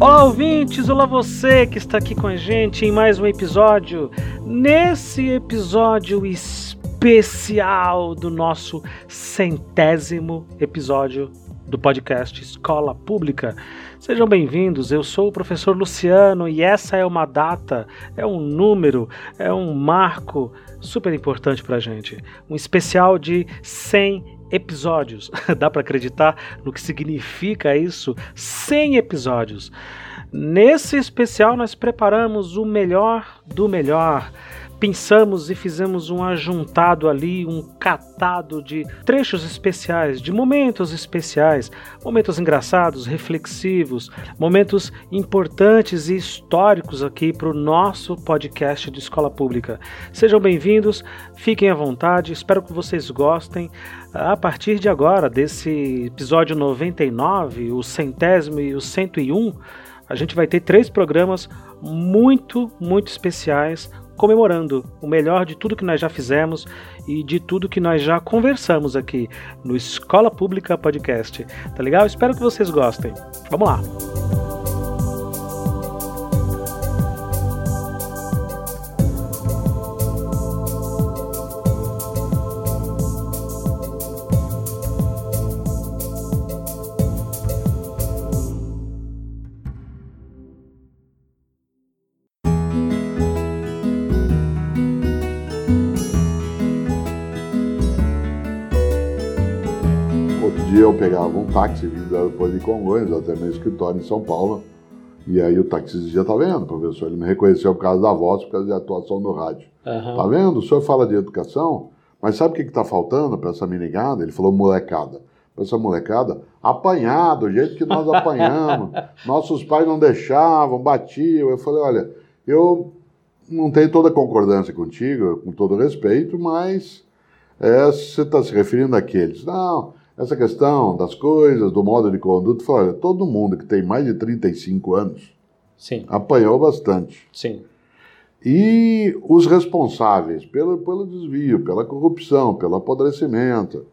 Olá, ouvintes! Olá, você que está aqui com a gente em mais um episódio. Nesse episódio especial do nosso centésimo episódio do podcast Escola Pública. Sejam bem-vindos, eu sou o professor Luciano e essa é uma data, é um número, é um marco super importante para a gente. Um especial de 100 episódios. Dá para acreditar no que significa isso? 100 episódios. Nesse especial, nós preparamos o melhor do melhor pensamos e fizemos um ajuntado ali, um catado de trechos especiais, de momentos especiais, momentos engraçados, reflexivos, momentos importantes e históricos aqui para o nosso podcast de Escola Pública. Sejam bem-vindos, fiquem à vontade, espero que vocês gostem. A partir de agora, desse episódio 99, o centésimo e o 101, a gente vai ter três programas muito, muito especiais comemorando o melhor de tudo que nós já fizemos e de tudo que nós já conversamos aqui no Escola Pública Podcast. Tá legal? Espero que vocês gostem. Vamos lá! Táxi vindo do aeroporto de Congonhas até meu escritório em São Paulo. E aí o taxista dizia, tá vendo, professor? Ele me reconheceu por causa da voz, por causa da atuação no rádio. Uhum. Tá vendo? O senhor fala de educação, mas sabe o que está faltando para essa menigada? Ele falou molecada. Para essa molecada, apanhar, do jeito que nós apanhamos. Nossos pais não deixavam, batiam. Eu falei, olha, eu não tenho toda a concordância contigo, com todo respeito, mas é, você está se referindo àqueles. Não, essa questão das coisas, do modo de conduta, olha, todo mundo que tem mais de 35 anos Sim. apanhou bastante. Sim. E os responsáveis pelo, pelo desvio, pela corrupção, pelo apodrecimento,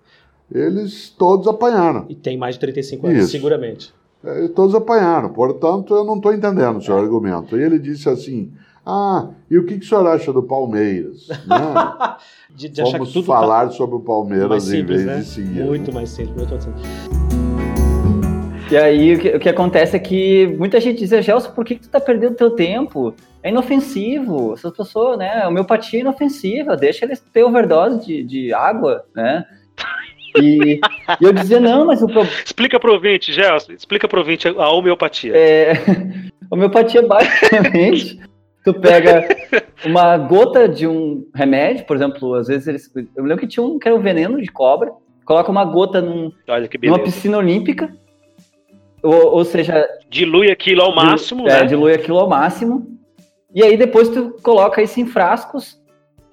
eles todos apanharam. E tem mais de 35 anos, Isso. seguramente. É, todos apanharam, portanto, eu não estou entendendo o seu é. argumento. E ele disse assim: ah, e o que, que o senhor acha do Palmeiras? Né? de, de Vamos tá falar tá sobre o Palmeiras simples, em vez né? de seguir. Muito mais simples, muito mais simples. E aí o que, o que, acontece é que muita gente diz, Gelson, por que, que tu tá perdendo teu tempo? É inofensivo, essas pessoas, né? A homeopatia é inofensiva, deixa eles ter overdose de, de água, né? E, e, eu dizia, não, mas o problema. Explica pro ouvinte, Gelson, explica pro ouvinte a homeopatia. É, homeopatia basicamente tu pega uma gota de um remédio, por exemplo, às vezes eles. Eu lembro que tinha um que era o veneno de cobra, coloca uma gota num, numa piscina olímpica, ou, ou, seja. Dilui aquilo ao máximo. É, né? dilui aquilo ao máximo. E aí depois tu coloca isso em frascos.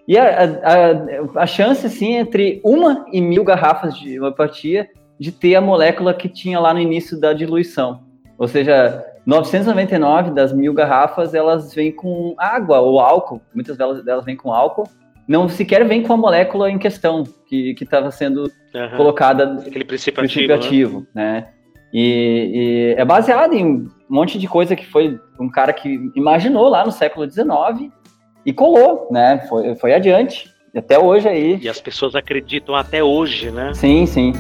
E a, a, a chance, assim, entre uma e mil garrafas de homeopatia de ter a molécula que tinha lá no início da diluição. Ou seja, 999 das mil garrafas, elas vêm com água ou álcool, muitas delas, delas vêm com álcool, não sequer vem com a molécula em questão que estava sendo uhum. colocada aquele princípio, princípio ativo, ativo né? né? E, e, é baseado em um monte de coisa que foi um cara que imaginou lá no século XIX e colou, né? Foi, foi adiante, até hoje aí. E as pessoas acreditam até hoje, né? Sim, sim.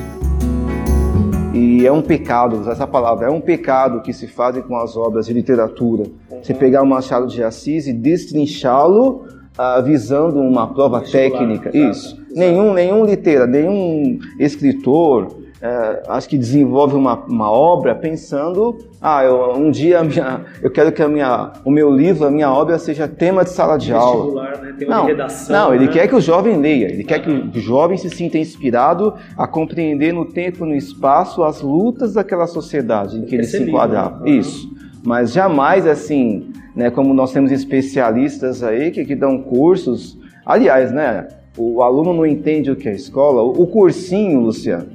E é um pecado, usar essa palavra, é um pecado que se fazem com as obras de literatura. Uhum. Você pegar o Machado de Assis e destrinchá-lo uh, visando uma prova técnica. Isso. Nenhum, nenhum litera, nenhum escritor é, acho que desenvolve uma, uma obra pensando, ah, eu, um dia minha, eu quero que a minha, o meu livro, a minha obra seja tema de sala de aula. Né? Tema não, de redação, não, ele né? quer que o jovem leia, ele quer que o jovem se sinta inspirado a compreender no tempo e no espaço as lutas daquela sociedade em que ele se enquadrava. Né? Isso. Mas jamais assim, né, como nós temos especialistas aí que, que dão cursos. Aliás, né, o aluno não entende o que é escola. O cursinho, Luciano,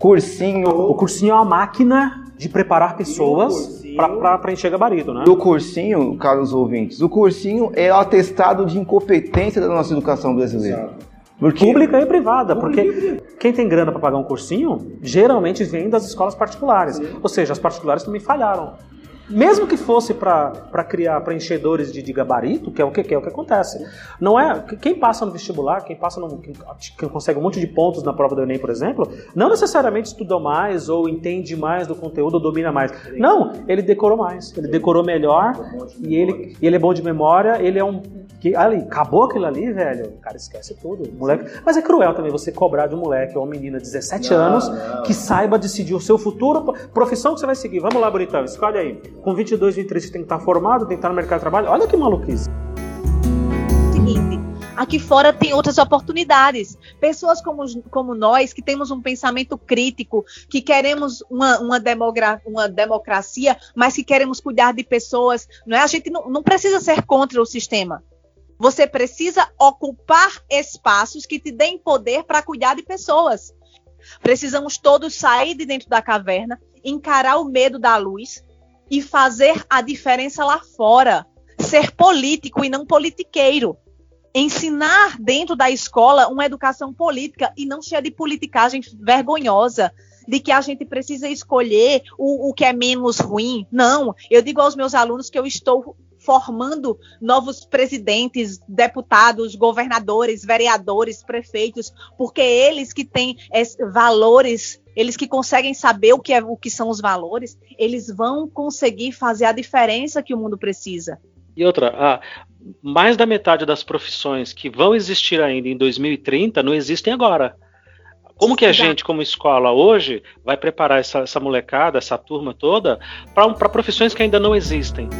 Cursinho. O cursinho é uma máquina de preparar pessoas para preencher gabarito, né? O cursinho, caros ouvintes, o cursinho é o atestado de incompetência da nossa educação brasileira. Porque... Pública e privada, porque quem tem grana para pagar um cursinho, geralmente vem das escolas particulares. Ou seja, as particulares também falharam. Mesmo que fosse para criar preenchedores de, de, gabarito, que é o que, que, é o que acontece. Não é quem passa no vestibular, quem passa no, quem, quem consegue um monte de pontos na prova do Enem, por exemplo, não necessariamente estudou mais ou entende mais do conteúdo ou domina mais. Não, ele decorou mais, ele decorou melhor e ele, e ele é bom de memória, ele é um que ali, acabou aquilo ali, velho, o cara esquece tudo. Moleque. Mas é cruel também você cobrar de um moleque ou uma menina de 17 não, anos não. que saiba decidir o seu futuro, profissão que você vai seguir. Vamos lá, bonitão, escolhe aí. Com 22, 23 você tem que estar formado, tem que estar no mercado de trabalho. Olha que maluquice. Seguinte, aqui fora tem outras oportunidades. Pessoas como, como nós, que temos um pensamento crítico, que queremos uma, uma, demogra, uma democracia, mas que queremos cuidar de pessoas, não é? A gente não, não precisa ser contra o sistema. Você precisa ocupar espaços que te deem poder para cuidar de pessoas. Precisamos todos sair de dentro da caverna, encarar o medo da luz e fazer a diferença lá fora. Ser político e não politiqueiro. Ensinar dentro da escola uma educação política e não cheia de politicagem vergonhosa, de que a gente precisa escolher o, o que é menos ruim. Não, eu digo aos meus alunos que eu estou formando novos presidentes, deputados, governadores, vereadores, prefeitos, porque eles que têm valores, eles que conseguem saber o que, é, o que são os valores, eles vão conseguir fazer a diferença que o mundo precisa. E outra, ah, mais da metade das profissões que vão existir ainda em 2030 não existem agora. Como que a gente, como escola hoje, vai preparar essa, essa molecada, essa turma toda, para profissões que ainda não existem?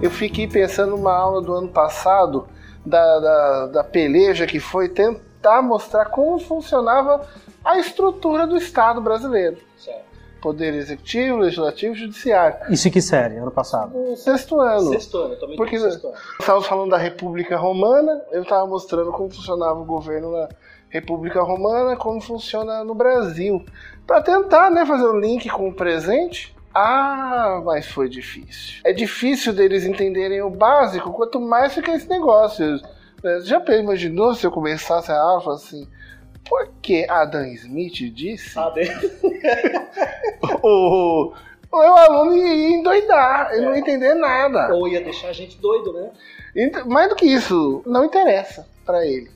Eu fiquei pensando numa aula do ano passado da, da, da peleja que foi tentar mostrar como funcionava a estrutura do Estado brasileiro. Certo. Poder executivo, legislativo e judiciário. Isso que série, ano passado? No sexto ano. Sexto ano, também Porque sexto ano. estávamos falando da República Romana, eu estava mostrando como funcionava o governo na República Romana, como funciona no Brasil. Para tentar né, fazer o um link com o presente. Ah, mas foi difícil. É difícil deles entenderem o básico, quanto mais fica esse negócio. Você já imaginou se eu começasse a aula assim? Porque Adam Smith disse. Ah, o, o meu aluno ia endoidar, ele é. não ia entender nada. Ou ia deixar a gente doido, né? Mais do que isso, não interessa para ele.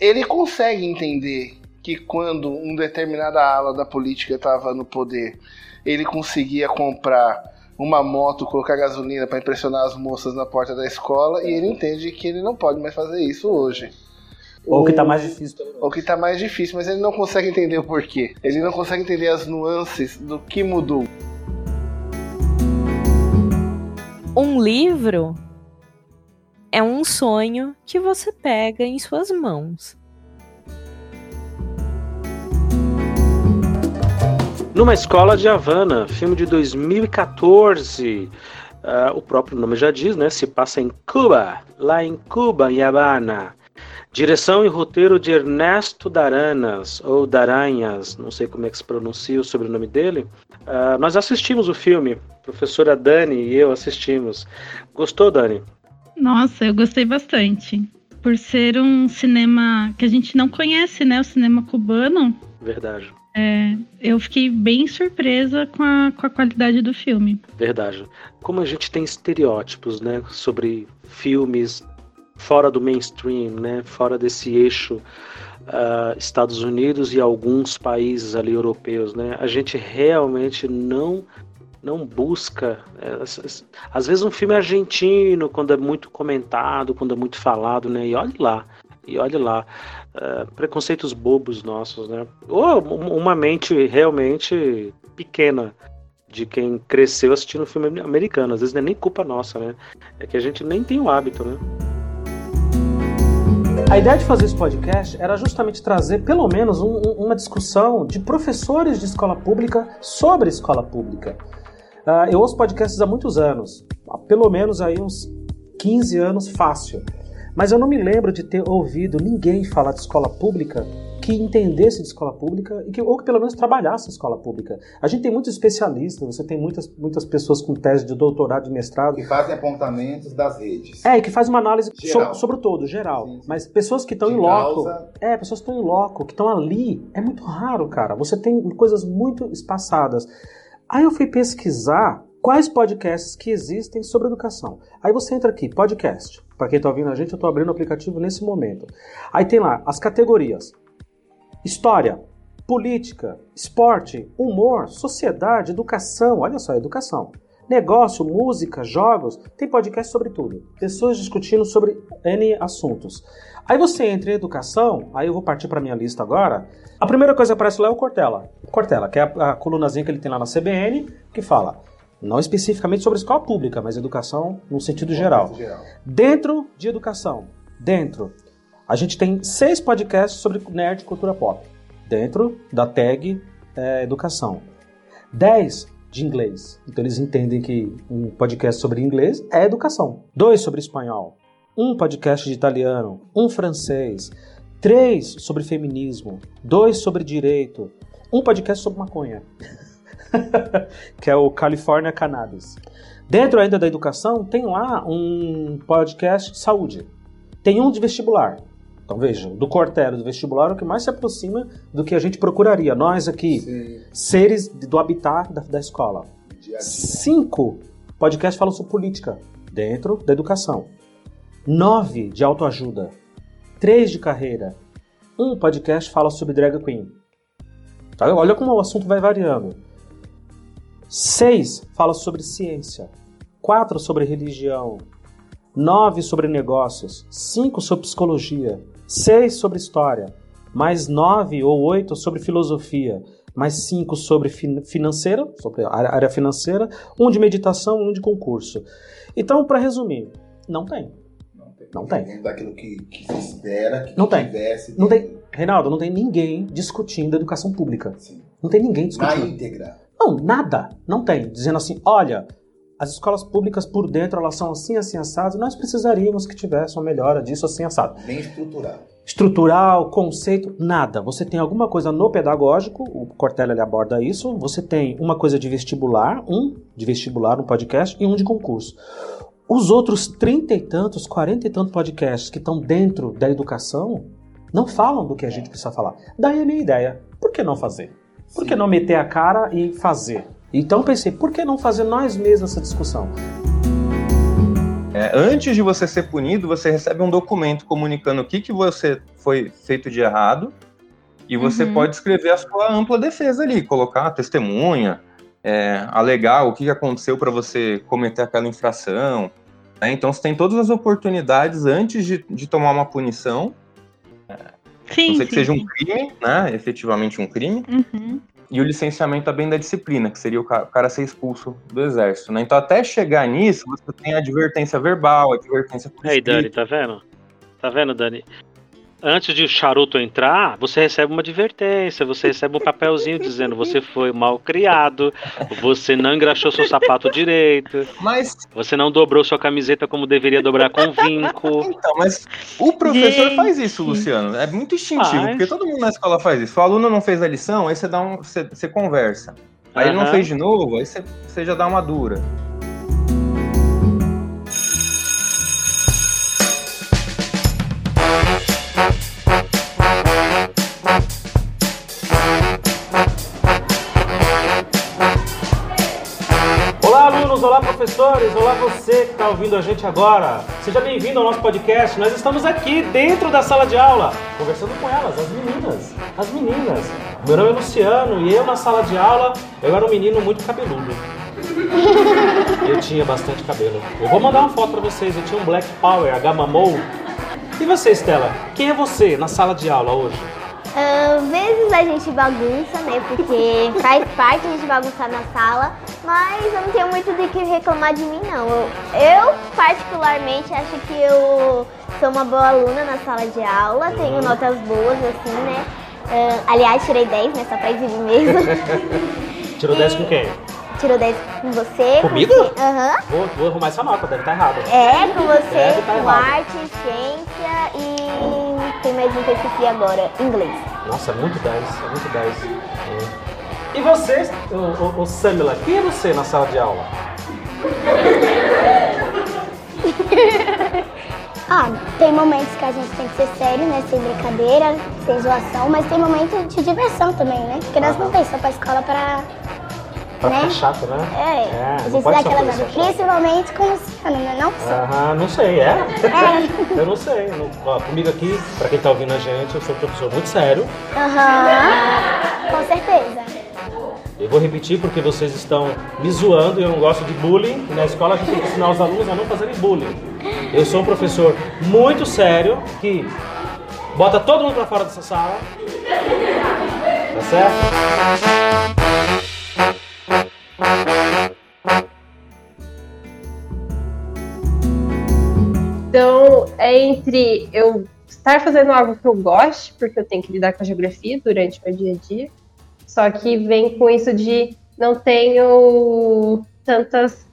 Ele consegue entender que quando uma determinada ala da política estava no poder ele conseguia comprar uma moto, colocar gasolina para impressionar as moças na porta da escola e ele entende que ele não pode mais fazer isso hoje. Ou que está mais difícil. Ou que está mais difícil, mas ele não consegue entender o porquê. Ele não consegue entender as nuances do que mudou. Um livro é um sonho que você pega em suas mãos. Numa escola de Havana, filme de 2014. Uh, ah, o próprio nome já diz, né? Se passa em Cuba, lá em Cuba, em Havana. Direção e roteiro de Ernesto Daranas, ou Daranhas, não sei como é que se pronuncia o sobrenome dele. Uh, nós assistimos o filme, a professora Dani e eu assistimos. Gostou, Dani? Nossa, eu gostei bastante. Por ser um cinema que a gente não conhece, né? O cinema cubano. Verdade. É, eu fiquei bem surpresa com a, com a qualidade do filme. Verdade. Como a gente tem estereótipos, né, sobre filmes fora do mainstream, né, fora desse eixo uh, Estados Unidos e alguns países ali europeus, né, a gente realmente não não busca. É, às vezes um filme argentino, quando é muito comentado, quando é muito falado, né? E olhe lá, e olhe lá. Uh, preconceitos bobos nossos, né? Ou uma mente realmente pequena de quem cresceu assistindo filme americano. Às vezes não é nem culpa nossa, né? É que a gente nem tem o hábito, né? A ideia de fazer esse podcast era justamente trazer pelo menos um, uma discussão de professores de escola pública sobre escola pública. Uh, eu ouço podcasts há muitos anos, há pelo menos aí uns 15 anos fácil. Mas eu não me lembro de ter ouvido ninguém falar de escola pública que entendesse de escola pública e que, ou que pelo menos trabalhasse em escola pública. A gente tem muitos especialistas, você tem muitas, muitas pessoas com tese de doutorado, de mestrado. Que fazem apontamentos das redes. É, e que faz uma análise sobre, sobre o todo, geral. Sim, sim. Mas pessoas que estão em loco. Causa... É, pessoas que estão em loco, que estão ali, é muito raro, cara. Você tem coisas muito espaçadas. Aí eu fui pesquisar quais podcasts que existem sobre educação. Aí você entra aqui, podcast. Para quem está ouvindo a gente, eu estou abrindo o aplicativo nesse momento. Aí tem lá as categorias: história, política, esporte, humor, sociedade, educação. Olha só, educação. Negócio, música, jogos, tem podcast sobre tudo. Pessoas discutindo sobre N assuntos. Aí você entra em educação, aí eu vou partir para minha lista agora. A primeira coisa que aparece lá é o Cortella. Cortella, que é a, a colunazinha que ele tem lá na CBN, que fala não especificamente sobre escola pública, mas educação no sentido geral. Dentro de educação, dentro, a gente tem seis podcasts sobre nerd e cultura pop. Dentro da tag é, educação. Dez de inglês. Então eles entendem que um podcast sobre inglês é educação. Dois sobre espanhol um podcast de italiano, um francês, três sobre feminismo, dois sobre direito, um podcast sobre maconha, que é o California Cannabis. Dentro ainda da educação, tem lá um podcast de saúde. Tem um de vestibular. Então vejam, do Cortero do vestibular o que mais se aproxima do que a gente procuraria. Nós aqui, Sim. seres do habitat da, da escola. Cinco podcasts falam sobre política dentro da educação. 9 de autoajuda, 3 de carreira, um podcast fala sobre drag queen. Tá? Olha como o assunto vai variando. 6 fala sobre ciência, 4 sobre religião, 9 sobre negócios, 5 sobre psicologia, 6 sobre história, mais 9 ou 8 sobre filosofia, mais 5 sobre financeira, sobre a área financeira, um de meditação, um de concurso. Então, para resumir, não tem. Não tem. Daquilo que, que se espera que não tem. tivesse. Não tem. Reinaldo, não tem ninguém discutindo educação pública. Sim. Não tem ninguém discutindo. Na íntegra. Não, nada. Não tem. Dizendo assim, olha, as escolas públicas por dentro elas são assim, assim, assado. Nós precisaríamos que tivesse uma melhora disso assim, assado. Nem estrutural. Estrutural, conceito, nada. Você tem alguma coisa no pedagógico, o Cortella ele aborda isso. Você tem uma coisa de vestibular, um de vestibular, um podcast, e um de concurso. Os outros trinta e tantos, quarenta e tantos podcasts que estão dentro da educação não falam do que a gente precisa falar. Daí a minha ideia, por que não fazer? Por que não meter a cara e fazer? Então pensei, por que não fazer nós mesmos essa discussão? É, antes de você ser punido, você recebe um documento comunicando o que, que você foi feito de errado e você uhum. pode escrever a sua ampla defesa ali, colocar testemunha, é, alegar o que aconteceu para você cometer aquela infração. Né? Então você tem todas as oportunidades antes de, de tomar uma punição. Sim, não sei sim, que seja um crime, né? Efetivamente um crime. Uhum. E o licenciamento também da disciplina, que seria o cara ser expulso do exército. Né? Então, até chegar nisso, você tem a advertência verbal, a advertência por Aí, Dani, tá vendo? Tá vendo, Dani? Antes de o charuto entrar, você recebe uma advertência, você recebe um papelzinho dizendo você foi mal criado, você não engraxou seu sapato direito, mas você não dobrou sua camiseta como deveria dobrar com vinco. Então, mas o professor Gente. faz isso, Luciano. É muito instintivo, mas... porque todo mundo na escola faz isso. O aluno não fez a lição, aí você dá um, você, você conversa. Aí uhum. ele não fez de novo, aí você, você já dá uma dura. Está ouvindo a gente agora. Seja bem-vindo ao nosso podcast. Nós estamos aqui dentro da sala de aula, conversando com elas, as meninas. As meninas. Meu nome é Luciano e eu na sala de aula, eu era um menino muito cabeludo. Eu tinha bastante cabelo. Eu vou mandar uma foto para vocês. Eu tinha um Black Power, a Gamma Mole. E você, Estela? Quem é você na sala de aula hoje? Às vezes a gente bagunça, né? Porque faz parte a gente bagunçar na sala, mas eu não tenho muito de que reclamar de mim, não. Eu, eu, particularmente, acho que eu sou uma boa aluna na sala de aula, tenho notas boas, assim, né? Uh, aliás, tirei 10, né? Só pra exibir mesmo. Tirou 10 com quem? Tirou 10 com você. Comigo? Aham. Uhum. Vou, vou, arrumar essa nota, deve estar tá errado. É, com você, tá com arte, ciência e tem mais um que eu esqueci agora, inglês. Nossa, é muito 10, é muito 10. É. E você, o, o, o Samila, quem é você na sala de aula? ah, tem momentos que a gente tem que ser sério, né? Sem brincadeira, sem zoação, mas tem momentos de diversão também, né? Porque nós não tem só pra escola pra Pra né? ficar chato, né? É, É, não pode ser aquela coisa principalmente com o Luciano, né? Não só. Aham, não sei, é? É. Eu não sei. Não- ó, comigo aqui, pra quem tá ouvindo a gente, eu sou um professor muito sério. Aham, com certeza. Eu vou repetir porque vocês estão me zoando e eu não gosto de bullying. Na escola a gente tem que ensinar os alunos a não fazerem bullying. Eu sou um professor muito sério que bota todo mundo pra fora dessa sala. Tá certo? Entre eu estar fazendo algo que eu goste, porque eu tenho que lidar com a geografia durante meu dia a dia, só que vem com isso de não tenho tantas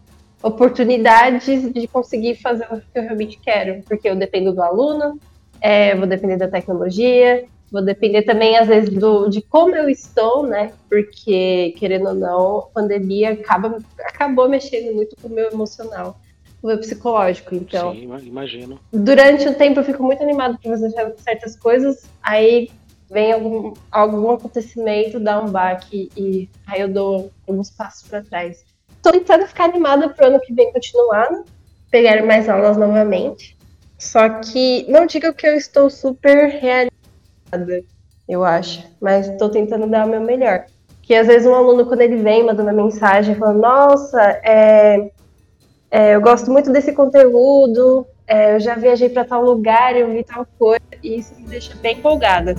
oportunidades de conseguir fazer o que eu realmente quero, porque eu dependo do aluno, é, vou depender da tecnologia, vou depender também, às vezes, do, de como eu estou, né? Porque, querendo ou não, a pandemia acaba, acabou mexendo muito com o meu emocional, o meu psicológico. Então, Sim, ima- imagino. durante o tempo eu fico muito animada para fazer certas coisas, aí vem algum, algum acontecimento, dá um baque e aí eu dou alguns passos para trás. Tô tentando ficar animada pro ano que vem continuar, né? pegar mais aulas novamente. Só que não diga que eu estou super realizada, eu acho, mas estou tentando dar o meu melhor. Que às vezes um aluno, quando ele vem, manda uma mensagem falando, nossa, é, é, eu gosto muito desse conteúdo, é, eu já viajei para tal lugar, eu vi tal coisa, e isso me deixa bem empolgada.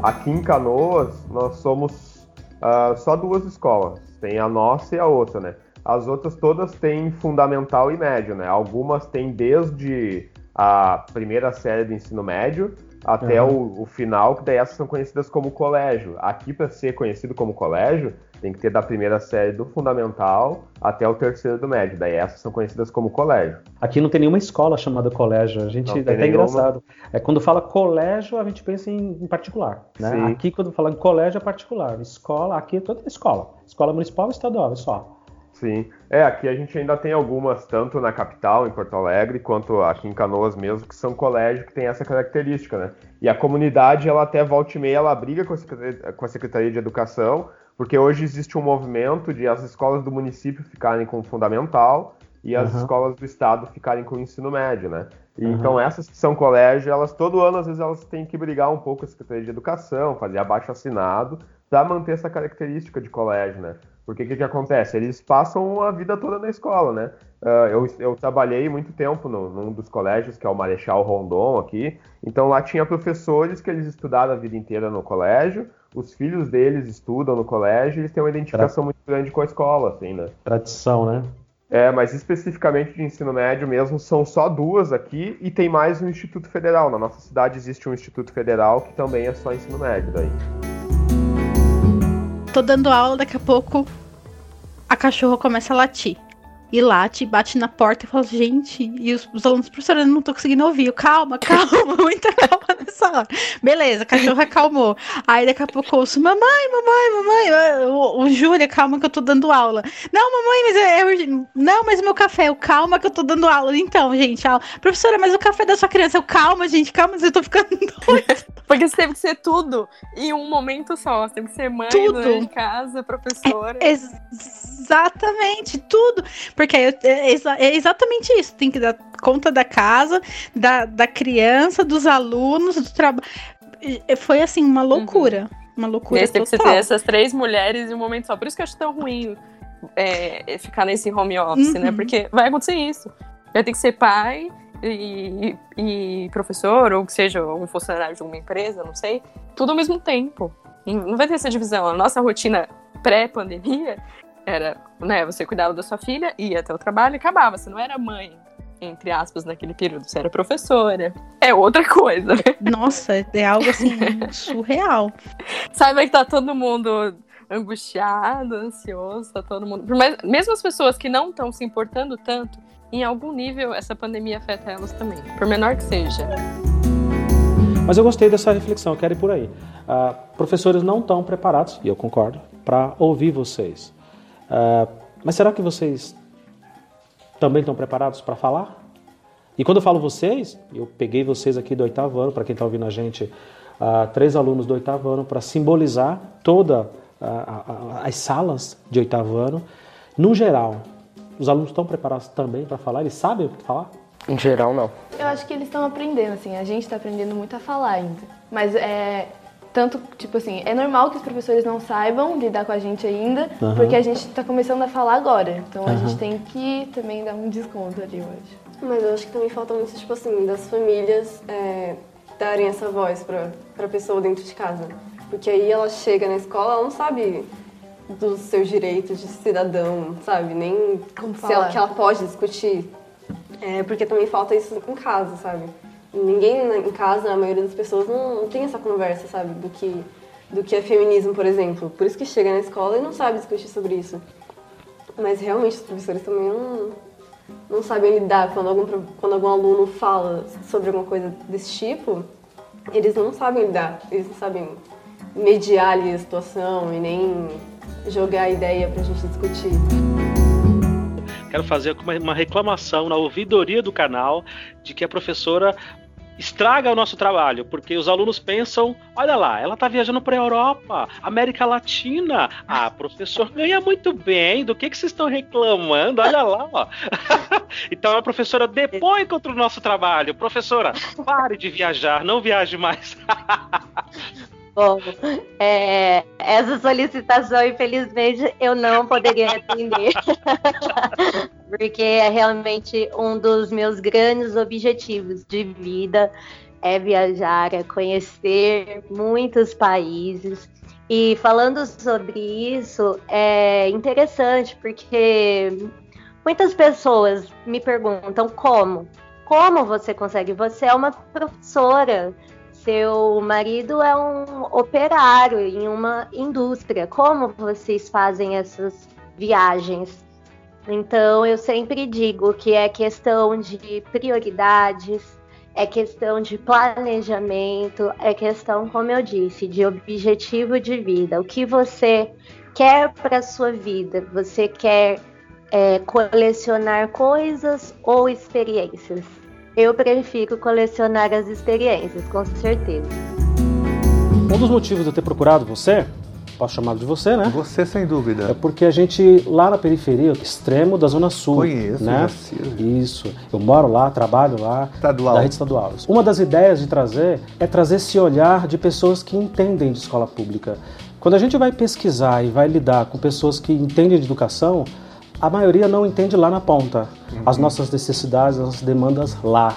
Aqui em Canoas, nós somos ah, só duas escolas. Tem a nossa e a outra, né? As outras todas têm fundamental e médio, né? Algumas têm desde a primeira série do ensino médio até Uhum. o, o final, que daí essas são conhecidas como colégio. Aqui, para ser conhecido como colégio, tem que ter da primeira série do fundamental até o terceiro do médio. Daí essas são conhecidas como colégio. Aqui não tem nenhuma escola chamada colégio. A gente é até nenhuma. engraçado. É quando fala colégio, a gente pensa em, em particular. Né? Sim. Aqui, quando fala em colégio, é particular. Escola, aqui é toda escola. Escola municipal e estadual, é só. Sim. É, aqui a gente ainda tem algumas, tanto na capital, em Porto Alegre, quanto aqui em Canoas mesmo, que são colégios que têm essa característica, né? E a comunidade, ela até volta e meia, ela briga com a Secretaria de Educação, porque hoje existe um movimento de as escolas do município ficarem com o fundamental e as Aham. escolas do estado ficarem com o ensino médio, né? E Aham. Então essas que são colégio, elas todo ano, às vezes, elas têm que brigar um pouco com a Secretaria de Educação, fazer abaixo assinado, para manter essa característica de colégio, né? Porque o que, que acontece? Eles passam a vida toda na escola, né? Ah, eu, eu trabalhei muito tempo no, num dos colégios, que é o Marechal Rondon aqui. Então lá tinha professores que eles estudaram a vida inteira no colégio, os filhos deles estudam no colégio e eles têm uma identificação muito grande com a escola, assim, né? Tradição, né? É, mas especificamente de ensino médio mesmo, são só duas aqui e tem mais um Instituto Federal. Na nossa cidade existe um Instituto Federal que também é só ensino médio daí. Tô dando aula, daqui a pouco a cachorra começa a latir. E late, bate na porta e fala, gente, e os, os alunos, professora, eu não tô conseguindo ouvir. Calma, calma, muita calma nessa hora. Beleza, a cachorra acalmou. Aí daqui a pouco eu ouço, mamãe, mamãe, mamãe, o, o Júlia, calma que eu tô dando aula. Não, mamãe, mas é, é. Não, mas o meu café, eu, calma que eu tô dando aula. Então, gente, aula. professora, mas o café da sua criança, eu, calma, gente, calma, mas eu tô ficando doida. Porque você teve que ser tudo em um momento só. Você teve que ser mãe, Tudo. dona de casa, professora. Ex- Exatamente, tudo. Porque é, é é exatamente isso. Tem que dar conta da casa, da, da criança, dos alunos, do trabalho. Foi assim, uma loucura. Uma E loucura aí você teve que você total. ter essas três mulheres em um momento só. Por isso que eu acho tão ruim é, é ficar nesse home office, né? Uhum. Porque vai acontecer isso. Vai ter que ser pai e, e professor, ou que seja um funcionário de uma empresa, não sei. Tudo ao mesmo tempo. Não vai ter essa divisão. A nossa rotina pré-pandemia era, né, você cuidava da sua filha, ia até o trabalho e acabava. Você não era mãe, entre aspas, naquele período. Você era professora. É outra coisa. Nossa, é algo assim surreal. Saiba que tá todo mundo angustiado, ansioso, tá todo mundo. Mais- mesmo as pessoas que não estão se importando tanto, em algum nível essa pandemia afeta elas também, por menor que seja. Mas eu gostei dessa reflexão, eu quero ir por aí. Ah, professores não estão preparados, e eu concordo, para ouvir vocês. Ah, mas será que vocês também estão preparados para falar? E quando eu falo vocês, eu peguei vocês aqui do oitavo ano, para quem está ouvindo a gente, ah, três alunos do oitavo ano, para simbolizar toda a, a, as salas de oitavo ano. No geral, os alunos estão preparados também para falar? Eles sabem o que falar? Em geral, não. Eu acho que eles estão aprendendo, assim, a gente está aprendendo muito a falar ainda. Mas é. Tanto, tipo assim, é normal que os professores não saibam lidar com a gente ainda, Uhum. porque a gente está começando a falar agora. Então a Uhum. gente tem que também dar um desconto ali hoje. Mas eu acho que também falta muito, tipo assim, das famílias é, darem essa voz pra, pra pessoa dentro de casa. Porque aí ela chega na escola, ela não sabe dos seus direitos de cidadão, sabe? Nem se ela, que ela pode discutir. É, porque também falta isso em casa, sabe? Ninguém em casa, a maioria das pessoas não, não tem essa conversa, sabe? Do que, do que é feminismo, por exemplo. Por isso que chega na escola e não sabe discutir sobre isso. Mas realmente os professores também não, não sabem lidar quando algum, quando algum aluno fala sobre alguma coisa desse tipo, eles não sabem lidar, eles não sabem mediar ali a situação e nem jogar a ideia pra gente discutir. Quero fazer uma, reclamação na ouvidoria do canal de que a professora estraga o nosso trabalho, porque os alunos pensam, olha lá, ela tá viajando para a Europa, América Latina. Ah, professor ganha muito bem, do que que vocês estão reclamando? Olha lá, ó. então a professora depõe contra o nosso trabalho. Professora, pare de viajar, não viaje mais. Bom, é, essa solicitação, infelizmente, eu não poderia atender. Porque é realmente um dos meus grandes objetivos de vida é viajar, é conhecer muitos países. E falando sobre isso, é interessante porque muitas pessoas me perguntam como? Como você consegue? Você é uma professora, seu marido é um operário em uma indústria. Como vocês fazem essas viagens? Então, eu sempre digo que é questão de prioridades, é questão de planejamento, é questão, como eu disse, de objetivo de vida. O que você quer para a sua vida? Você quer é, colecionar coisas ou experiências? Eu prefiro colecionar as experiências, com certeza. Um dos motivos de eu ter procurado você, posso chamar de você, né? Você, sem dúvida. É porque a gente, lá na periferia, extremo da Zona Sul. Conheço, né? Isso. Eu moro lá, trabalho lá. Estadual. Da rede estadual. Uma das ideias de trazer é trazer esse olhar de pessoas que entendem de escola pública. Quando a gente vai pesquisar e vai lidar com pessoas que entendem de educação, a maioria não entende lá na ponta as nossas necessidades, as nossas demandas lá.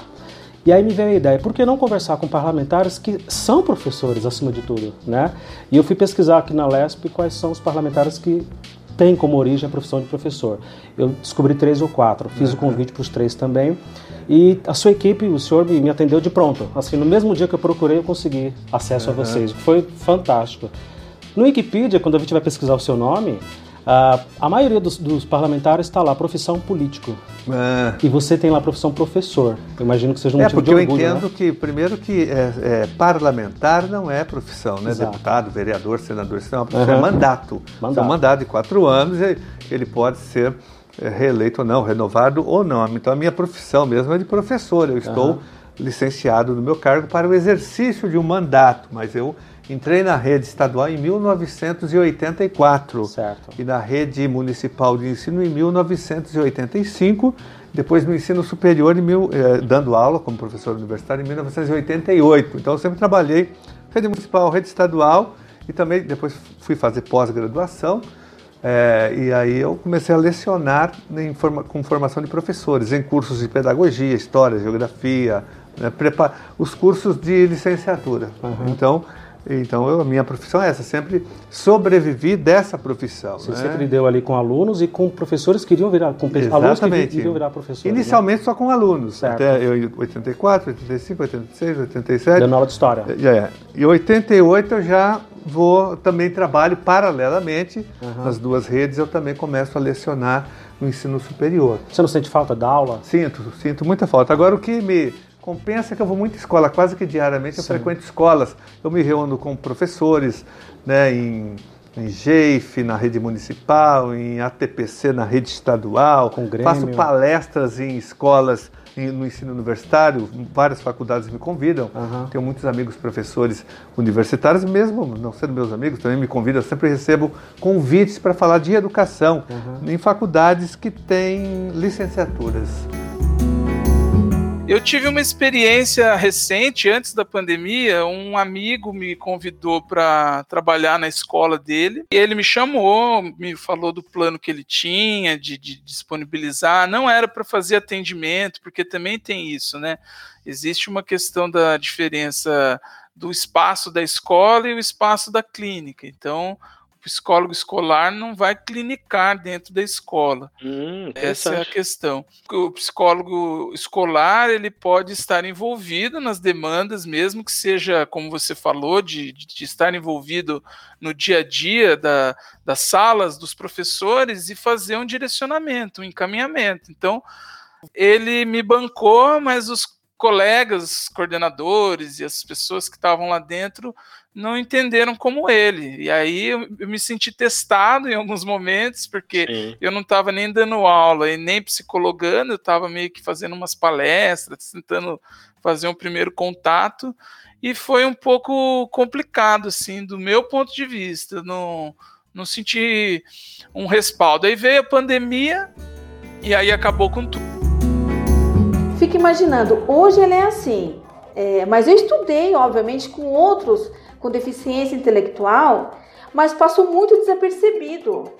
E aí me veio a ideia, por que não conversar com parlamentares que são professores acima de tudo, né? E eu fui pesquisar aqui na LESP quais são os parlamentares que têm como origem a profissão de professor. Eu descobri três ou quatro, fiz o convite para os três também. E a sua equipe, o senhor me atendeu de pronto. Assim, no mesmo dia que eu procurei, eu consegui acesso a Uhum. vocês. Foi fantástico. No Wikipedia, quando a gente vai pesquisar o seu nome, ah, a maioria dos, dos parlamentares está lá, profissão político. E você tem lá profissão professor. Eu imagino que seja um É, motivo porque de eu orgulho, entendo né? que, primeiro, que é, é, parlamentar não é profissão, né? Exato. Deputado, vereador, senador, isso é uma profissão, Aham. é mandato. Mandato. É um mandato de quatro anos e ele pode ser é, reeleito ou não, renovado ou não. Então, a minha profissão mesmo é de professor. Eu estou Aham. licenciado no meu cargo para o exercício de um mandato, mas eu entrei na rede estadual em 1984 Certo. e na rede municipal de ensino em 1985, depois no ensino superior, em mil, eh, dando aula como professor universitário em 1988. Então eu sempre trabalhei rede municipal, rede estadual e também depois fui fazer pós-graduação. eh, e aí eu comecei a lecionar forma- com formação de professores em cursos de pedagogia, história, geografia, né, os cursos de licenciatura. Então, então eu, a minha profissão é essa, sempre sobrevivi dessa profissão. Você né? sempre lidou ali com alunos e com professores que iriam virar, com pe- alunos que Exatamente. iriam virar professores. né? Inicialmente só com alunos, Certo. até eu em 84, 85, 86, 87. Dando aula de história. Já é. Em 88 eu já vou, também trabalho paralelamente Aham. nas duas redes, eu também começo a lecionar no ensino superior. Você não sente falta da aula? Sinto, sinto muita falta. Agora o que me compensa que eu vou muito escola, quase que diariamente eu Sim. frequento escolas. Eu me reúno com professores né, em, em GEIF, na rede municipal, em ATPC, na rede estadual. Grêmio. Faço palestras em escolas no ensino universitário, várias faculdades me convidam. Uhum. Tenho muitos amigos professores universitários, mesmo não sendo meus amigos, também me convidam. Eu sempre recebo convites para falar de educação uhum. em faculdades que têm licenciaturas. Eu tive uma experiência recente, antes da pandemia. Um amigo me convidou para trabalhar na escola dele. E ele me chamou, me falou do plano que ele tinha de, de disponibilizar. Não era para fazer atendimento, porque também tem isso, né? Existe uma questão da diferença do espaço da escola e o espaço da clínica. Então, psicólogo escolar não vai clinicar dentro da escola. Hum, Essa é a questão. O psicólogo escolar ele pode estar envolvido nas demandas, mesmo que seja, como você falou, de, de estar envolvido no dia a dia da, das salas dos professores e fazer um direcionamento, um encaminhamento. Então, ele me bancou, mas os colegas, coordenadores e as pessoas que estavam lá dentro não entenderam como ele. E aí eu, eu me senti testado em alguns momentos, porque Sim. eu não estava nem dando aula e nem psicologando, eu estava meio que fazendo umas palestras, tentando fazer um primeiro contato, e foi um pouco complicado, assim, do meu ponto de vista. Não, não senti um respaldo. Aí veio a pandemia e aí acabou com tudo fico imaginando, hoje ele é assim, é, mas eu estudei, obviamente, com outros com deficiência intelectual, mas passou muito desapercebido.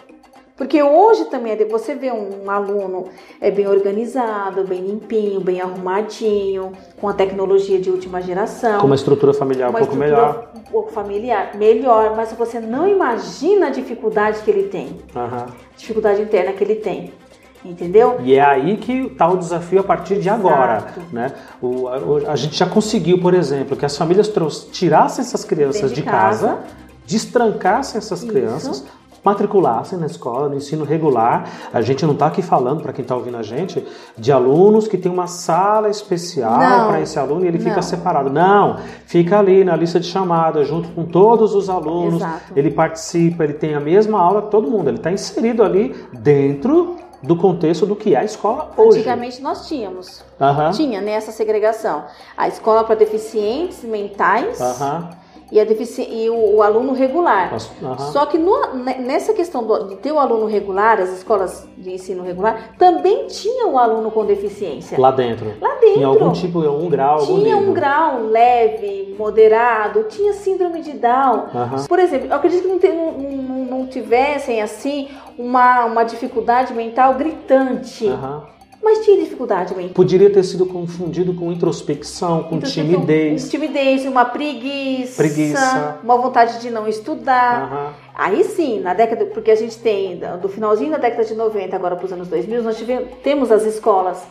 Porque hoje também você vê um aluno é bem organizado, bem limpinho, bem arrumadinho, com a tecnologia de última geração. Com uma estrutura familiar um pouco melhor. Um pouco familiar, melhor, mas você não imagina a dificuldade que ele tem. Uhum. Dificuldade interna que ele tem entendeu? E é aí que está o desafio a partir de agora, né? O, a, a, gente já conseguiu, por exemplo, que as famílias tirassem essas crianças de, de, casa, casa destrancassem essas Isso. crianças, matriculassem na escola, no ensino regular. A gente não está aqui falando, para quem está ouvindo a gente, de alunos que tem uma sala especial para esse aluno e ele não. fica separado. Não, fica ali na lista de chamada, junto com todos os alunos. Exato. Ele participa, ele tem a mesma aula que todo mundo. Ele está inserido ali dentro do contexto do que é a escola hoje. Antigamente nós tínhamos. Uhum. Tinha nessa né, segregação. A escola para deficientes mentais. Uhum e, a defici e o, o, aluno regular. Uhum. Só que no, nessa questão do, de ter o aluno regular, as escolas de ensino regular, também tinha o aluno com deficiência. Lá dentro. Lá dentro. Em algum tipo, em algum grau. Tinha algum um grau leve, moderado, tinha síndrome de Down. Por exemplo, eu acredito que não, te, não, não, não tivessem assim uma, uma dificuldade mental gritante. Uhum mas tinha dificuldade também. Poderia ter sido confundido com introspecção, com timidez. Timidez, uma preguiça, preguiça, uma vontade de não estudar. Uhum. Aí sim, na década, porque a gente tem, do finalzinho da década de 90 agora para os anos 2000, nós tivemos, temos as escolas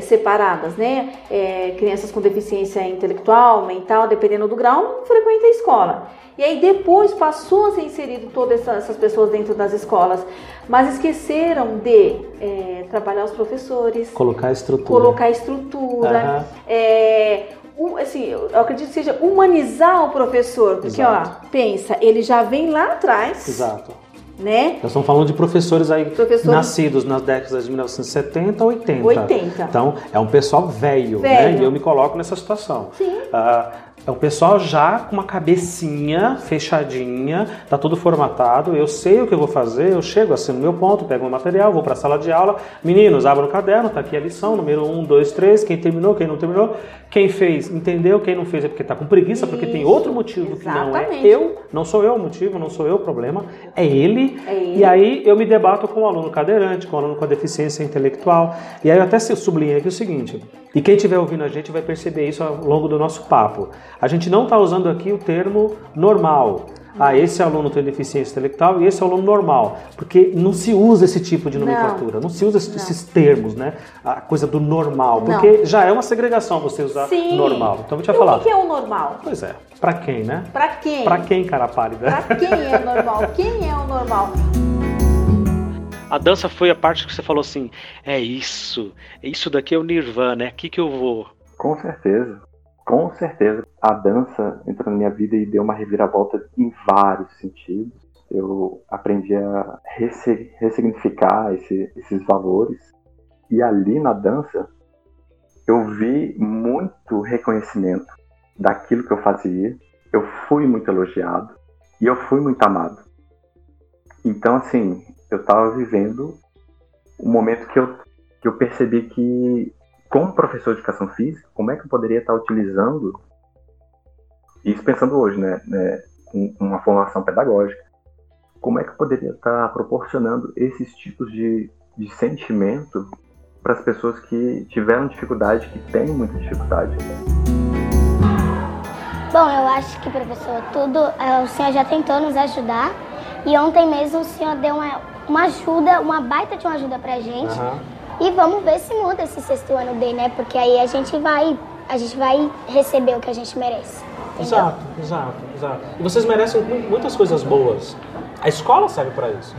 separadas, né? É, crianças com deficiência intelectual, mental, dependendo do grau, não frequenta a escola. E aí depois passou a ser inserido todas essas pessoas dentro das escolas, mas esqueceram de é, trabalhar os professores, colocar estrutura, colocar estrutura, uhum. é, um, assim, eu acredito que seja humanizar o professor, porque Exato. ó, pensa, ele já vem lá atrás, Exato né? Nós estamos falando de professores aí professores... nascidos nas décadas de 1970 80. 80. Então, é um pessoal velho, velho. né? E eu me coloco nessa situação. Sim. Uh, é um pessoal já com uma cabecinha fechadinha, tá tudo formatado, eu sei o que eu vou fazer, eu chego assim no meu ponto, pego o material, vou para a sala de aula, meninos, abram o caderno, tá aqui a lição, número 1, 2, 3, quem terminou, quem não terminou, quem fez, entendeu, quem não fez é porque tá com preguiça, porque tem outro motivo Exatamente. que não é eu, não sou eu o motivo, não sou eu o problema, é ele, é ele. e aí eu me debato com o aluno cadeirante, com o aluno com a deficiência intelectual, e aí eu até sublinhei aqui o seguinte, e quem estiver ouvindo a gente vai perceber isso ao longo do nosso papo. A gente não está usando aqui o termo normal. Ah, esse aluno tem deficiência intelectual e esse é o aluno normal. Porque não se usa esse tipo de nomenclatura, não, não se usa não. esses termos, né? A coisa do normal. Porque não. já é uma segregação você usar Sim. normal. Então vou te falar. O que é o normal? Pois é. Pra quem, né? Pra quem? Pra quem, cara pálida? Pra quem é normal? quem é o normal? A dança foi a parte que você falou assim: é isso, isso daqui é o Nirvana, é aqui que eu vou. Com certeza, com certeza. A dança entrou na minha vida e deu uma reviravolta em vários sentidos. Eu aprendi a ressignificar esse, esses valores. E ali na dança, eu vi muito reconhecimento daquilo que eu fazia, eu fui muito elogiado e eu fui muito amado. Então, assim, eu estava vivendo um momento que eu, que eu percebi que, como professor de educação física, como é que eu poderia estar utilizando, isso pensando hoje, né, né com uma formação pedagógica, como é que eu poderia estar proporcionando esses tipos de, de sentimento para as pessoas que tiveram dificuldade, que têm muita dificuldade. Bom, eu acho que, professor, tudo, é, o senhor já tentou nos ajudar e ontem mesmo o senhor deu uma, uma ajuda, uma baita de uma ajuda pra gente. Uhum. E vamos ver se muda esse sexto ano dele, né? Porque aí a gente vai, a gente vai receber o que a gente merece. Entendeu? Exato, exato, exato. E vocês merecem muitas coisas boas. A escola serve para isso.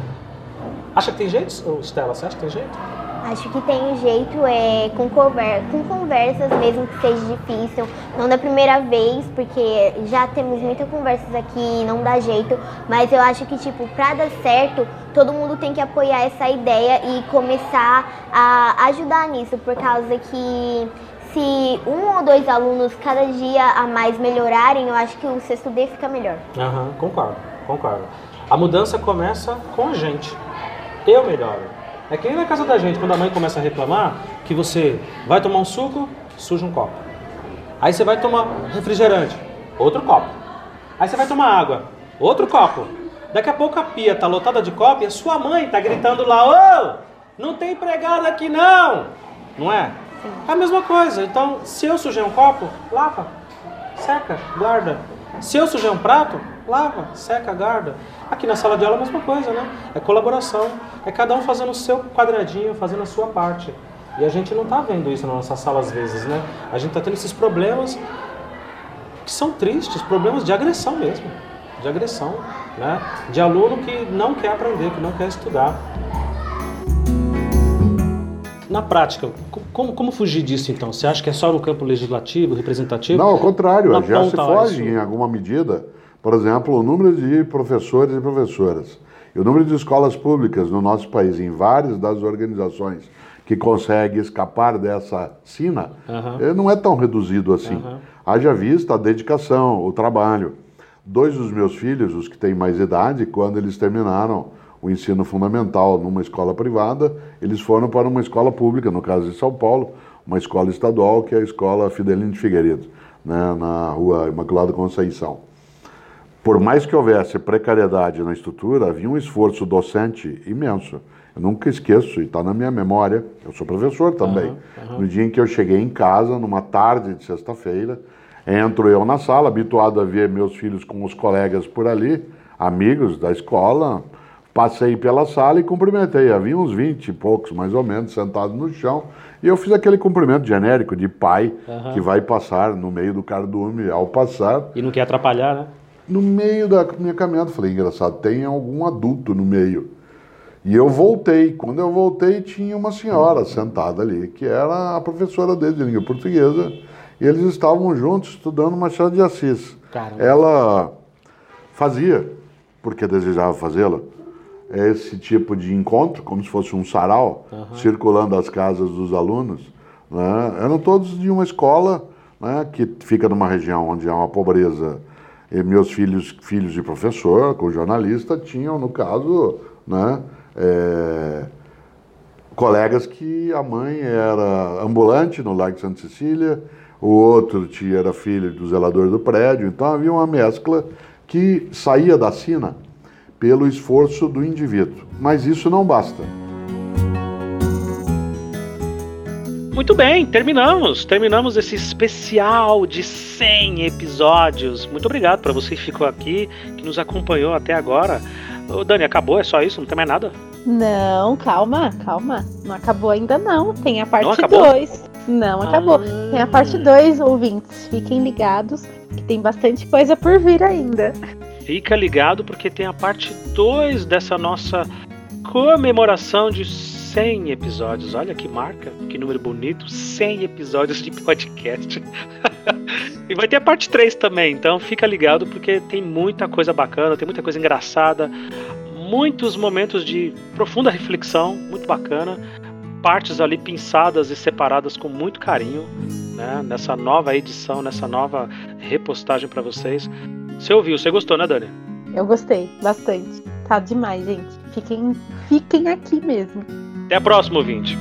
Acha que tem jeito, Stella? Você acha que tem jeito? Acho que tem um jeito é, com, conver com conversas, mesmo que seja difícil. Não da primeira vez, porque já temos muitas conversas aqui não dá jeito. Mas eu acho que, tipo, pra dar certo, todo mundo tem que apoiar essa ideia e começar a ajudar nisso. Por causa que se um ou dois alunos cada dia a mais melhorarem, eu acho que o sexto D fica melhor. Aham, uhum, concordo, concordo. A mudança começa com a gente. Eu melhoro. É que nem na casa da gente, quando a mãe começa a reclamar, que você vai tomar um suco, suja um copo. Aí você vai tomar refrigerante, outro copo. Aí você vai tomar água, outro copo. Daqui a pouco a pia tá lotada de copo e a sua mãe tá gritando lá, ô, não tem empregado aqui não. Não é? É a mesma coisa. Então, se eu sujei um copo, lava, seca, guarda. Se eu sujei um prato, lava, seca, guarda. Aqui na sala de aula é a mesma coisa, né? É colaboração. É cada um fazendo o seu quadradinho, fazendo a sua parte. E a gente não está vendo isso na nossa sala às vezes, né? A gente está tendo esses problemas que são tristes, problemas de agressão mesmo. De agressão, né? De aluno que não quer aprender, que não quer estudar. Na prática, como, como fugir disso então? Você acha que é só no campo legislativo, representativo? Não, ao contrário, já se foge em alguma medida por exemplo, o número de professores e professoras e o número de escolas públicas no nosso país, em várias das organizações que conseguem escapar dessa sina, uhum. não é tão reduzido assim. Uhum. Haja vista a dedicação, o trabalho. Dois dos meus filhos, os que têm mais idade, quando eles terminaram o ensino fundamental numa escola privada, eles foram para uma escola pública, no caso de São Paulo, uma escola estadual, que é a Escola Fidelino de Figueiredo, né, na rua Imaculada Conceição. Por mais que houvesse precariedade na estrutura, havia um esforço docente imenso. Eu nunca esqueço, e está na minha memória, eu sou professor também. Uhum, uhum. No dia em que eu cheguei em casa, numa tarde de sexta-feira, entro eu na sala, habituado a ver meus filhos com os colegas por ali, amigos da escola, passei pela sala e cumprimentei. Havia uns 20 e poucos, mais ou menos, sentados no chão. E eu fiz aquele cumprimento genérico de pai uhum. que vai passar no meio do cardume ao passar. E não quer atrapalhar, né? No meio da minha caminhada. Falei, engraçado, tem algum adulto no meio. E eu voltei. Quando eu voltei, tinha uma senhora sentada ali, que era a professora dele de língua portuguesa. E eles estavam juntos estudando Machado de Assis. Caramba. Ela fazia, porque desejava fazê-la, esse tipo de encontro, como se fosse um sarau, uhum. circulando as casas dos alunos. Né? Eram todos de uma escola né, que fica numa região onde há uma pobreza e meus filhos, filhos de professor, com jornalista, tinham, no caso, né, é, colegas que a mãe era ambulante no Largo de Santa Cecília, o outro tia era filho do zelador do prédio, então havia uma mescla que saía da sina pelo esforço do indivíduo. Mas isso não basta. Muito bem, terminamos. Terminamos esse especial de 100 episódios. Muito obrigado para você que ficou aqui, que nos acompanhou até agora. Ô, Dani, acabou? É só isso? Não tem mais nada? Não, calma, calma. Não acabou ainda não. Tem a parte 2. Não, não acabou. Ah. Tem a parte 2, ouvintes. Fiquem ligados que tem bastante coisa por vir ainda. Fica ligado porque tem a parte 2 dessa nossa comemoração de 100 episódios. Olha que marca, que número bonito. 100 episódios de podcast. e vai ter a parte 3 também, então fica ligado porque tem muita coisa bacana, tem muita coisa engraçada, muitos momentos de profunda reflexão, muito bacana. partes ali pinçadas e separadas com muito carinho, né? Nessa nova edição, nessa nova repostagem para vocês. Você ouviu? Você gostou, né, Dani? Eu gostei bastante. Tá demais, gente. Fiquem, fiquem aqui mesmo. Até a próxima, ouvinte.